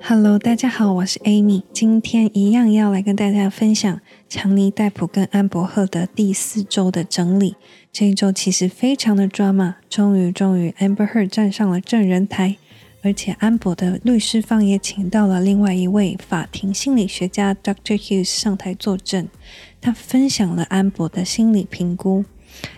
Hello，大家好，我是 Amy。今天一样要来跟大家分享强尼戴普跟安柏赫的第四周的整理。这一周其实非常的 drama，终于终于，Amber Heard 站上了证人台，而且安柏的律师方也请到了另外一位法庭心理学家 Dr. Hughes 上台作证。他分享了安柏的心理评估，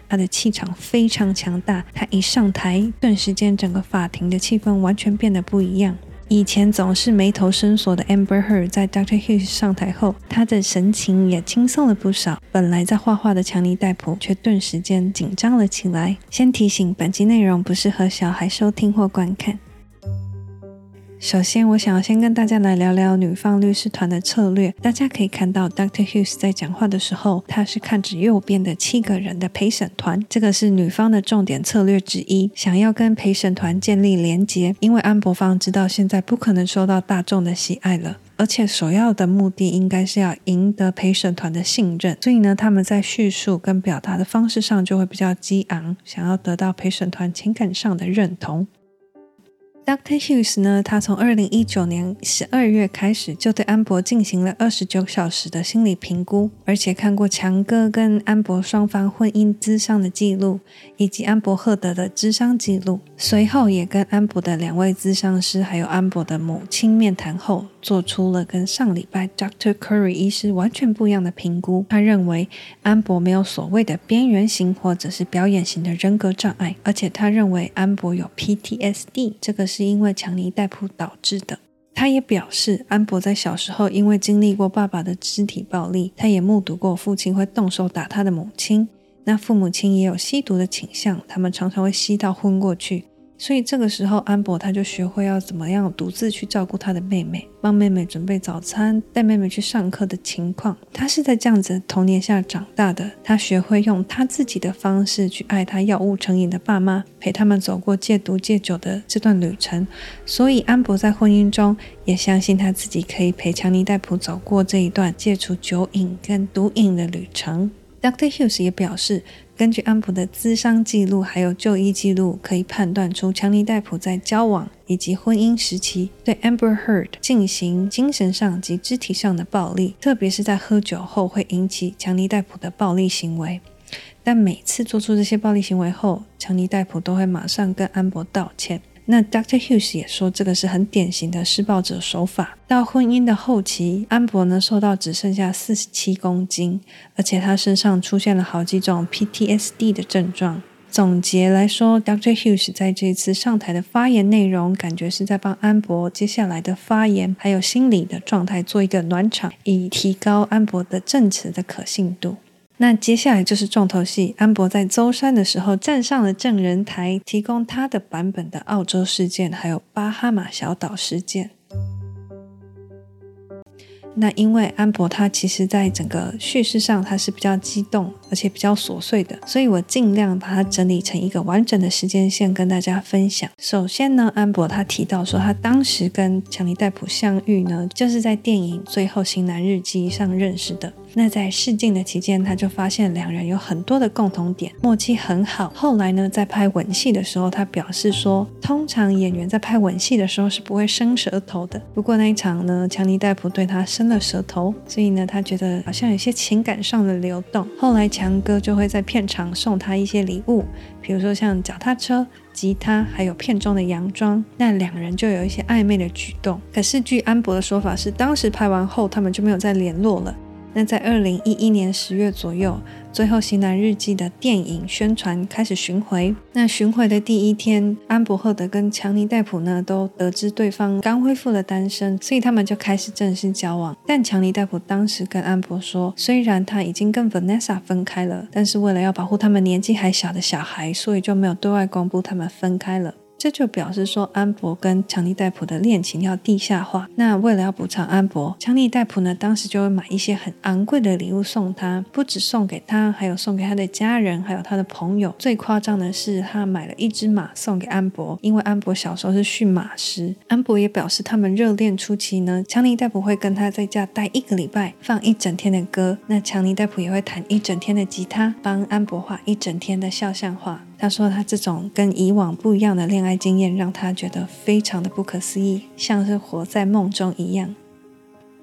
他的气场非常强大。他一上台，顿时间整个法庭的气氛完全变得不一样。以前总是眉头深锁的 Amber Heard 在 Dr. Hughes 上台后，他的神情也轻松了不少。本来在画画的强尼戴普却顿时间紧张了起来。先提醒，本集内容不适合小孩收听或观看。首先，我想要先跟大家来聊聊女方律师团的策略。大家可以看到，Dr. Hughes 在讲话的时候，他是看着右边的七个人的陪审团，这个是女方的重点策略之一，想要跟陪审团建立连结。因为安博方知道现在不可能受到大众的喜爱了，而且首要的目的应该是要赢得陪审团的信任，所以呢，他们在叙述跟表达的方式上就会比较激昂，想要得到陪审团情感上的认同。Dr. Hughes 呢，他从二零一九年十二月开始就对安柏进行了二十九小时的心理评估，而且看过强哥跟安柏双方婚姻咨商的记录，以及安柏赫德的咨商记录。随后也跟安柏的两位咨商师还有安柏的母亲面谈后，做出了跟上礼拜 Dr. Curry 医师完全不一样的评估。他认为安柏没有所谓的边缘型或者是表演型的人格障碍，而且他认为安柏有 PTSD，这个是因为强尼戴普导致的。他也表示，安博在小时候因为经历过爸爸的肢体暴力，他也目睹过父亲会动手打他的母亲。那父母亲也有吸毒的倾向，他们常常会吸到昏过去。所以这个时候，安博他就学会要怎么样独自去照顾他的妹妹，帮妹妹准备早餐，带妹妹去上课的情况。他是在这样子童年下长大的，他学会用他自己的方式去爱他药物成瘾的爸妈，陪他们走过戒毒戒酒的这段旅程。所以安博在婚姻中也相信他自己可以陪强尼戴普走过这一段戒除酒瘾跟毒瘾的旅程。Dr. Hughes 也表示，根据安普的资商记录还有就医记录，可以判断出强尼戴普在交往以及婚姻时期对 Amber Heard 进行精神上及肢体上的暴力，特别是在喝酒后会引起强尼戴普的暴力行为。但每次做出这些暴力行为后，强尼戴普都会马上跟安博道歉。那 Dr. Hughes 也说，这个是很典型的施暴者手法。到婚姻的后期，安柏呢瘦到只剩下四十七公斤，而且他身上出现了好几种 PTSD 的症状。总结来说，Dr. Hughes 在这次上台的发言内容，感觉是在帮安柏接下来的发言还有心理的状态做一个暖场，以提高安柏的证词的可信度。那接下来就是重头戏，安柏在舟山的时候站上了证人台，提供他的版本的澳洲事件，还有巴哈马小岛事件。那因为安柏他其实在整个叙事上他是比较激动，而且比较琐碎的，所以我尽量把它整理成一个完整的时间线跟大家分享。首先呢，安博他提到说，他当时跟强尼戴普相遇呢，就是在电影《最后型男日记》上认识的。那在试镜的期间，他就发现两人有很多的共同点，默契很好。后来呢，在拍吻戏的时候，他表示说，通常演员在拍吻戏的时候是不会伸舌头的。不过那一场呢，强尼戴普对他伸了舌头，所以呢，他觉得好像有些情感上的流动。后来强强哥就会在片场送他一些礼物，比如说像脚踏车、吉他，还有片中的洋装。那两人就有一些暧昧的举动。可是据安博的说法是，当时拍完后，他们就没有再联络了。那在二零一一年十月左右，《最后型男日记》的电影宣传开始巡回。那巡回的第一天，安柏赫德跟强尼戴普呢都得知对方刚恢复了单身，所以他们就开始正式交往。但强尼戴普当时跟安柏说，虽然他已经跟 Vanessa 分开了，但是为了要保护他们年纪还小的小孩，所以就没有对外公布他们分开了。这就表示说，安博跟强尼戴普的恋情要地下化。那为了要补偿安博，强尼戴普呢，当时就会买一些很昂贵的礼物送他，不止送给他，还有送给他的家人，还有他的朋友。最夸张的是，他买了一只马送给安博，因为安博小时候是驯马师。安博也表示，他们热恋初期呢，强尼戴普会跟他在家待一个礼拜，放一整天的歌。那强尼戴普也会弹一整天的吉他，帮安博画一整天的肖像画。他说他这种跟以往不一样的恋爱经验，让他觉得非常的不可思议，像是活在梦中一样。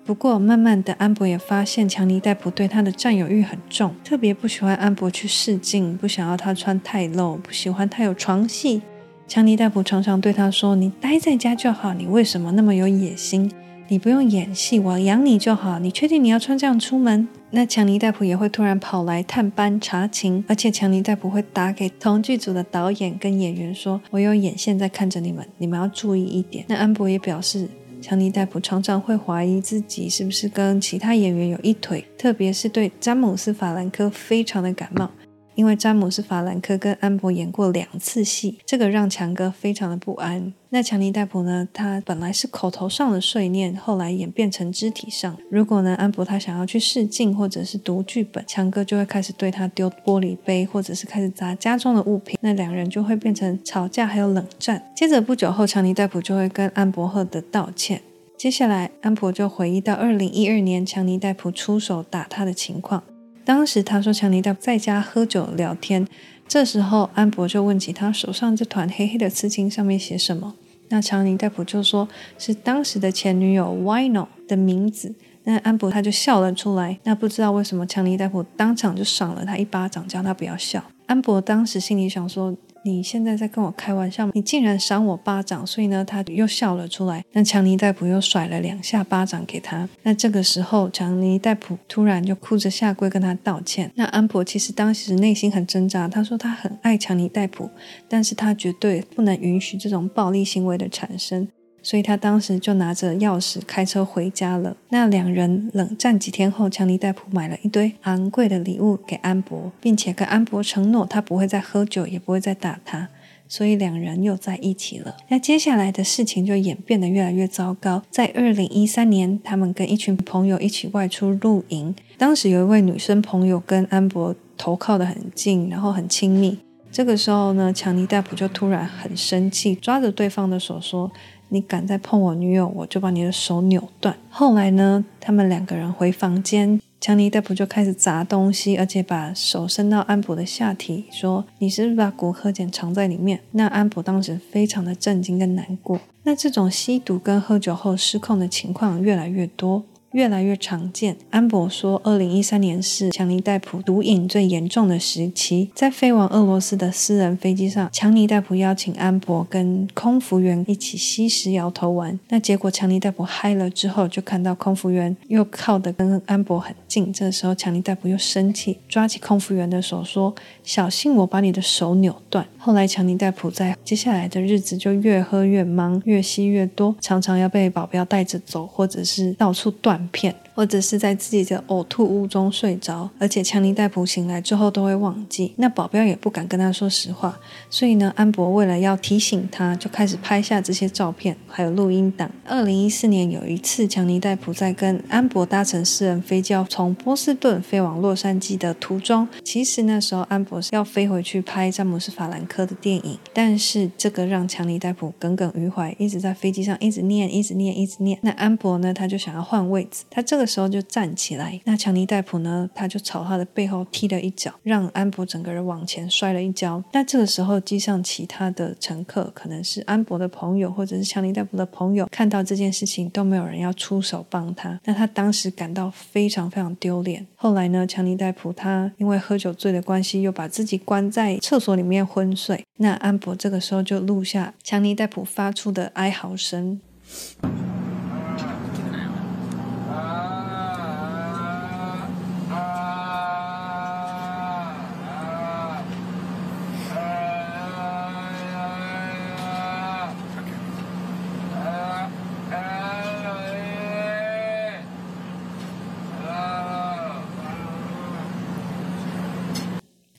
不过，慢慢的，安博也发现强尼戴普对他的占有欲很重，特别不喜欢安博去试镜，不想要他穿太露，不喜欢他有床戏。强尼戴普常常对他说：“你待在家就好，你为什么那么有野心？你不用演戏，我养你就好。你确定你要穿这样出门？”那强尼戴普也会突然跑来探班查情，而且强尼戴普会打给同剧组的导演跟演员说：“我有眼线在看着你们，你们要注意一点。”那安博也表示。强尼戴普常常会怀疑自己是不是跟其他演员有一腿，特别是对詹姆斯·法兰科非常的感冒，因为詹姆斯·法兰科跟安博演过两次戏，这个让强哥非常的不安。那强尼戴普呢？他本来是口头上的碎念，后来演变成肢体上。如果呢，安博他想要去试镜或者是读剧本，强哥就会开始对他丢玻璃杯，或者是开始砸家中的物品。那两人就会变成吵架，还有冷战。接着不久后，强尼戴普就会跟安博赫德道歉。接下来，安博就回忆到二零一二年强尼戴普出手打他的情况。当时他说强尼戴普在家喝酒聊天。这时候，安博就问起他手上这团黑黑的刺青上面写什么。那强尼戴普就说是当时的前女友 Wino 的名字。那安博他就笑了出来。那不知道为什么强尼戴普当场就赏了他一巴掌，叫他不要笑。安博当时心里想说。你现在在跟我开玩笑吗？你竟然赏我巴掌，所以呢，他又笑了出来。那强尼戴普又甩了两下巴掌给他。那这个时候，强尼戴普突然就哭着下跪跟他道歉。那安博其实当时内心很挣扎，他说他很爱强尼戴普，但是他绝对不能允许这种暴力行为的产生。所以他当时就拿着钥匙开车回家了。那两人冷战几天后，强尼戴普买了一堆昂贵的礼物给安博，并且跟安博承诺他不会再喝酒，也不会再打他。所以两人又在一起了。那接下来的事情就演变得越来越糟糕。在二零一三年，他们跟一群朋友一起外出露营，当时有一位女生朋友跟安博头靠得很近，然后很亲密。这个时候呢，强尼戴普就突然很生气，抓着对方的手说。你敢再碰我女友，我就把你的手扭断。后来呢，他们两个人回房间，强尼戴普就开始砸东西，而且把手伸到安普的下体，说：“你是不是把古柯碱藏在里面？”那安普当时非常的震惊跟难过。那这种吸毒跟喝酒后失控的情况越来越多。越来越常见。安博说，二零一三年是强尼戴普毒瘾最严重的时期。在飞往俄罗斯的私人飞机上，强尼戴普邀请安博跟空服员一起吸食摇头丸。那结果，强尼戴普嗨了之后，就看到空服员又靠得跟安博很近。这时候，强尼戴普又生气，抓起空服员的手说：“小心我把你的手扭断。”后来，强尼戴普在接下来的日子就越喝越忙，越吸越多，常常要被保镖带着走，或者是到处断。片，或者是在自己的呕吐物中睡着，而且强尼戴普醒来之后都会忘记。那保镖也不敢跟他说实话，所以呢，安博为了要提醒他，就开始拍下这些照片，还有录音档。二零一四年有一次，强尼戴普在跟安博搭乘私人飞机要从波士顿飞往洛杉矶的途中，其实那时候安博是要飞回去拍詹姆斯·法兰科的电影，但是这个让强尼戴普耿耿于怀，一直在飞机上一直念，一直念，一直念。那安博呢，他就想要换位。他这个时候就站起来，那强尼戴普呢，他就朝他的背后踢了一脚，让安博整个人往前摔了一跤。那这个时候，机上其他的乘客，可能是安博的朋友，或者是强尼戴普的朋友，看到这件事情都没有人要出手帮他。那他当时感到非常非常丢脸。后来呢，强尼戴普他因为喝酒醉的关系，又把自己关在厕所里面昏睡。那安博这个时候就录下强尼戴普发出的哀嚎声。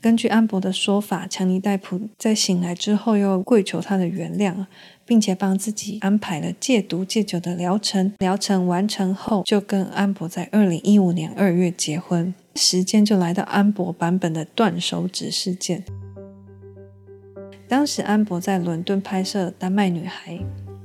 根据安博的说法，强尼戴普在醒来之后又跪求他的原谅，并且帮自己安排了戒毒戒酒的疗程。疗程完成后，就跟安博在二零一五年二月结婚。时间就来到安博版本的断手指事件。当时安博在伦敦拍摄《丹麦女孩》，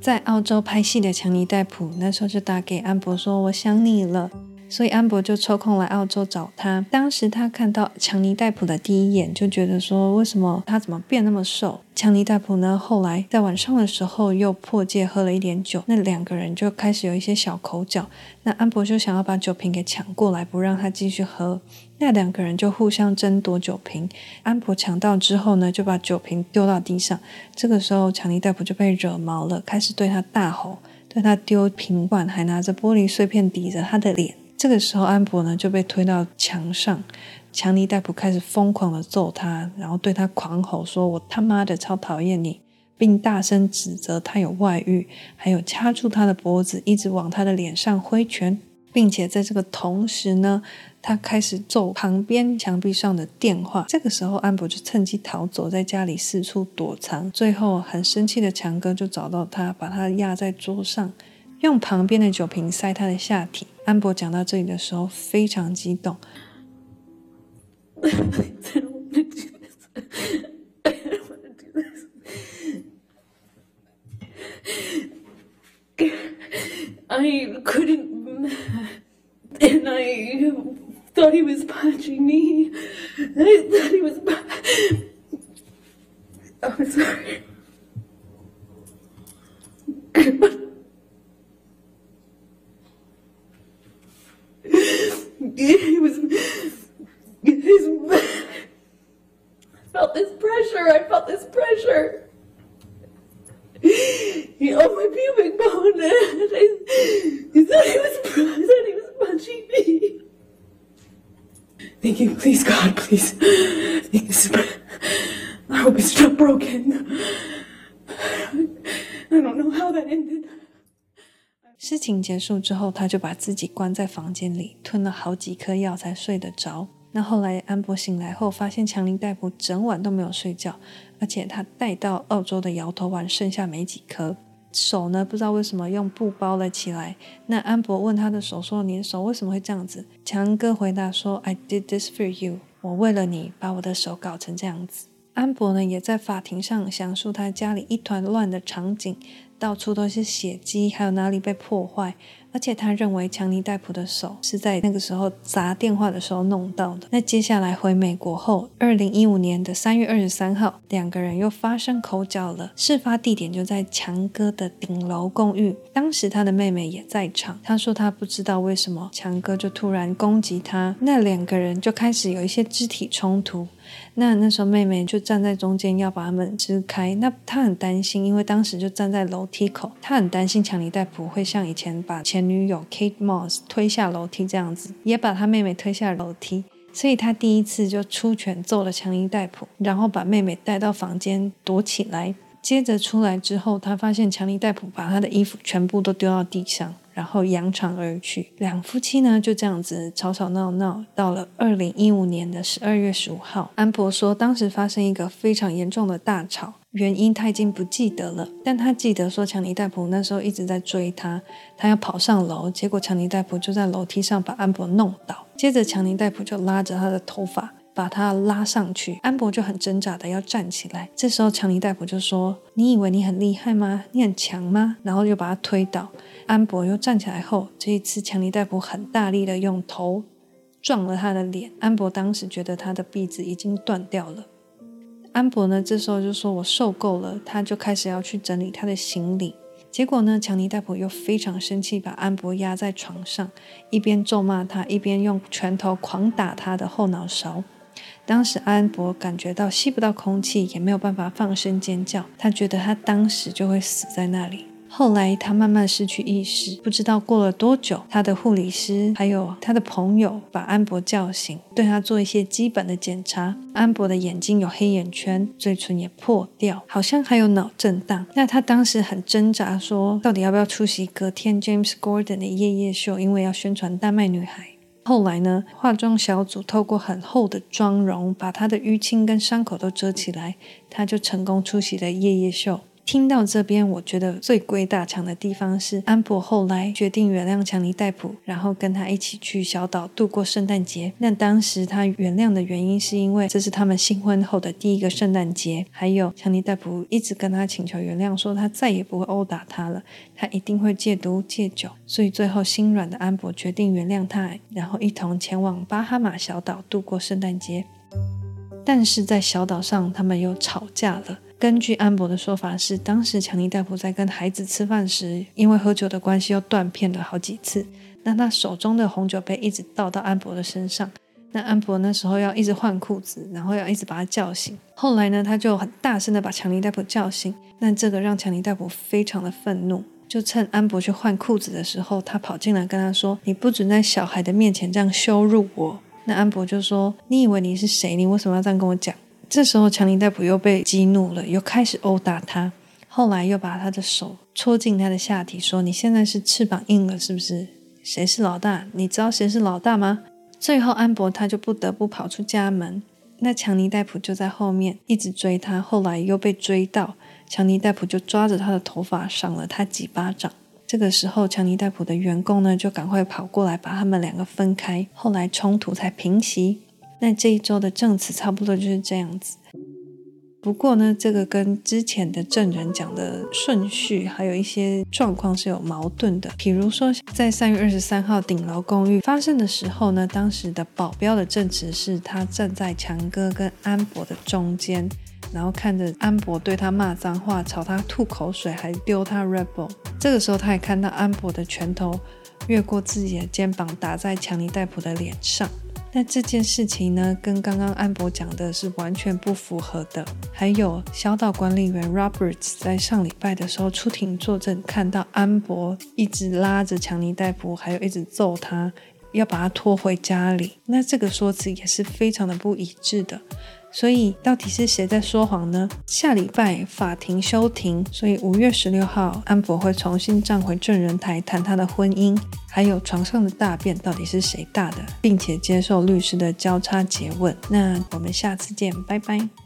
在澳洲拍戏的强尼戴普那时候就打给安博说：“我想你了。”所以安博就抽空来澳洲找他。当时他看到强尼戴普的第一眼，就觉得说，为什么他怎么变那么瘦？强尼戴普呢，后来在晚上的时候又破戒喝了一点酒，那两个人就开始有一些小口角。那安博就想要把酒瓶给抢过来，不让他继续喝。那两个人就互相争夺酒瓶。安博抢到之后呢，就把酒瓶丢到地上。这个时候，强尼戴普就被惹毛了，开始对他大吼，对他丢瓶罐，还拿着玻璃碎片抵着他的脸。这个时候，安博呢就被推到墙上，强尼戴普开始疯狂的揍他，然后对他狂吼说：“我他妈的超讨厌你！”并大声指责他有外遇，还有掐住他的脖子，一直往他的脸上挥拳，并且在这个同时呢，他开始揍旁边墙壁上的电话。这个时候，安博就趁机逃走，在家里四处躲藏。最后，很生气的强哥就找到他，把他压在桌上。用旁边的酒瓶塞他的下体。安博讲到这里的时候非常激动。I couldn't, and I thought he was punching me. I thought he was. Oh, sorry. he was his, I felt this pressure. I felt this pressure. He on my pubic bone, and I, he said he was. Said he was punching me. Thinking, please God, please. I hope it's not broken. 情结束之后，他就把自己关在房间里，吞了好几颗药才睡得着。那后来安博醒来后，发现强尼戴普整晚都没有睡觉，而且他带到澳洲的摇头丸剩下没几颗。手呢，不知道为什么用布包了起来。那安博问他的手说：“你的手为什么会这样子？”强哥回答说：“I did this for you。我为了你，把我的手搞成这样子。”安博呢，也在法庭上详述他家里一团乱的场景。到处都是血迹，还有哪里被破坏，而且他认为强尼戴普的手是在那个时候砸电话的时候弄到的。那接下来回美国后，二零一五年的三月二十三号，两个人又发生口角了。事发地点就在强哥的顶楼公寓，当时他的妹妹也在场。他说他不知道为什么强哥就突然攻击他，那两个人就开始有一些肢体冲突。那那时候妹妹就站在中间要把他们支开，那她很担心，因为当时就站在楼梯口，她很担心强尼戴普会像以前把前女友 Kate Moss 推下楼梯这样子，也把他妹妹推下楼梯，所以他第一次就出拳揍了强尼戴普，然后把妹妹带到房间躲起来，接着出来之后，他发现强尼戴普把他的衣服全部都丢到地上。然后扬长而去，两夫妻呢就这样子吵吵闹闹，到了二零一五年的十二月十五号，安博说当时发生一个非常严重的大吵，原因他已经不记得了，但他记得说强尼戴普那时候一直在追他，他要跑上楼，结果强尼戴普就在楼梯上把安博弄倒，接着强尼戴普就拉着他的头发。把他拉上去，安博就很挣扎的要站起来。这时候强尼戴普就说：“你以为你很厉害吗？你很强吗？”然后又把他推倒。安博又站起来后，这一次强尼戴普很大力的用头撞了他的脸。安博当时觉得他的鼻子已经断掉了。安博呢，这时候就说：“我受够了。”他就开始要去整理他的行李。结果呢，强尼戴普又非常生气，把安博压在床上，一边咒骂他，一边用拳头狂打他的后脑勺。当时安博感觉到吸不到空气，也没有办法放声尖叫。他觉得他当时就会死在那里。后来他慢慢失去意识，不知道过了多久，他的护理师还有他的朋友把安博叫醒，对他做一些基本的检查。安博的眼睛有黑眼圈，嘴唇也破掉，好像还有脑震荡。那他当时很挣扎，说到底要不要出席隔天 James Gordon 的夜夜秀，因为要宣传丹麦女孩。后来呢，化妆小组透过很厚的妆容，把他的淤青跟伤口都遮起来，他就成功出席了夜夜秀。听到这边，我觉得最鬼打墙的地方是安柏后来决定原谅强尼戴普，然后跟他一起去小岛度过圣诞节。那当时他原谅的原因是因为这是他们新婚后的第一个圣诞节，还有强尼戴普一直跟他请求原谅，说他再也不会殴打他了，他一定会戒毒戒酒。所以最后心软的安柏决定原谅他，然后一同前往巴哈马小岛度过圣诞节。但是在小岛上，他们又吵架了。根据安博的说法是，当时强尼戴普在跟孩子吃饭时，因为喝酒的关系又断片了好几次。那他手中的红酒杯一直倒到安博的身上。那安博那时候要一直换裤子，然后要一直把他叫醒。后来呢，他就很大声的把强尼戴普叫醒。那这个让强尼戴普非常的愤怒，就趁安博去换裤子的时候，他跑进来跟他说：“你不准在小孩的面前这样羞辱我。”那安博就说：“你以为你是谁？你为什么要这样跟我讲？”这时候，强尼戴普又被激怒了，又开始殴打他。后来又把他的手戳进他的下体，说：“你现在是翅膀硬了，是不是？谁是老大？你知道谁是老大吗？”最后，安柏他就不得不跑出家门。那强尼戴普就在后面一直追他。后来又被追到，强尼戴普就抓着他的头发赏了他几巴掌。这个时候，强尼戴普的员工呢就赶快跑过来把他们两个分开。后来冲突才平息。那这一周的证词差不多就是这样子。不过呢，这个跟之前的证人讲的顺序还有一些状况是有矛盾的。比如说，在三月二十三号顶楼公寓发生的时候呢，当时的保镖的证词是他站在强哥跟安博的中间，然后看着安博对他骂脏话，朝他吐口水，还丢他 Red Bull。这个时候，他也看到安博的拳头越过自己的肩膀，打在强尼戴普的脸上。那这件事情呢，跟刚刚安博讲的是完全不符合的。还有小岛管理员 Roberts 在上礼拜的时候出庭作证，看到安博一直拉着强尼戴普，还有一直揍他，要把他拖回家里。那这个说辞也是非常的不一致的。所以到底是谁在说谎呢？下礼拜法庭休庭，所以五月十六号安博会重新站回证人台谈他的婚姻，还有床上的大便到底是谁大的，并且接受律师的交叉诘问。那我们下次见，拜拜。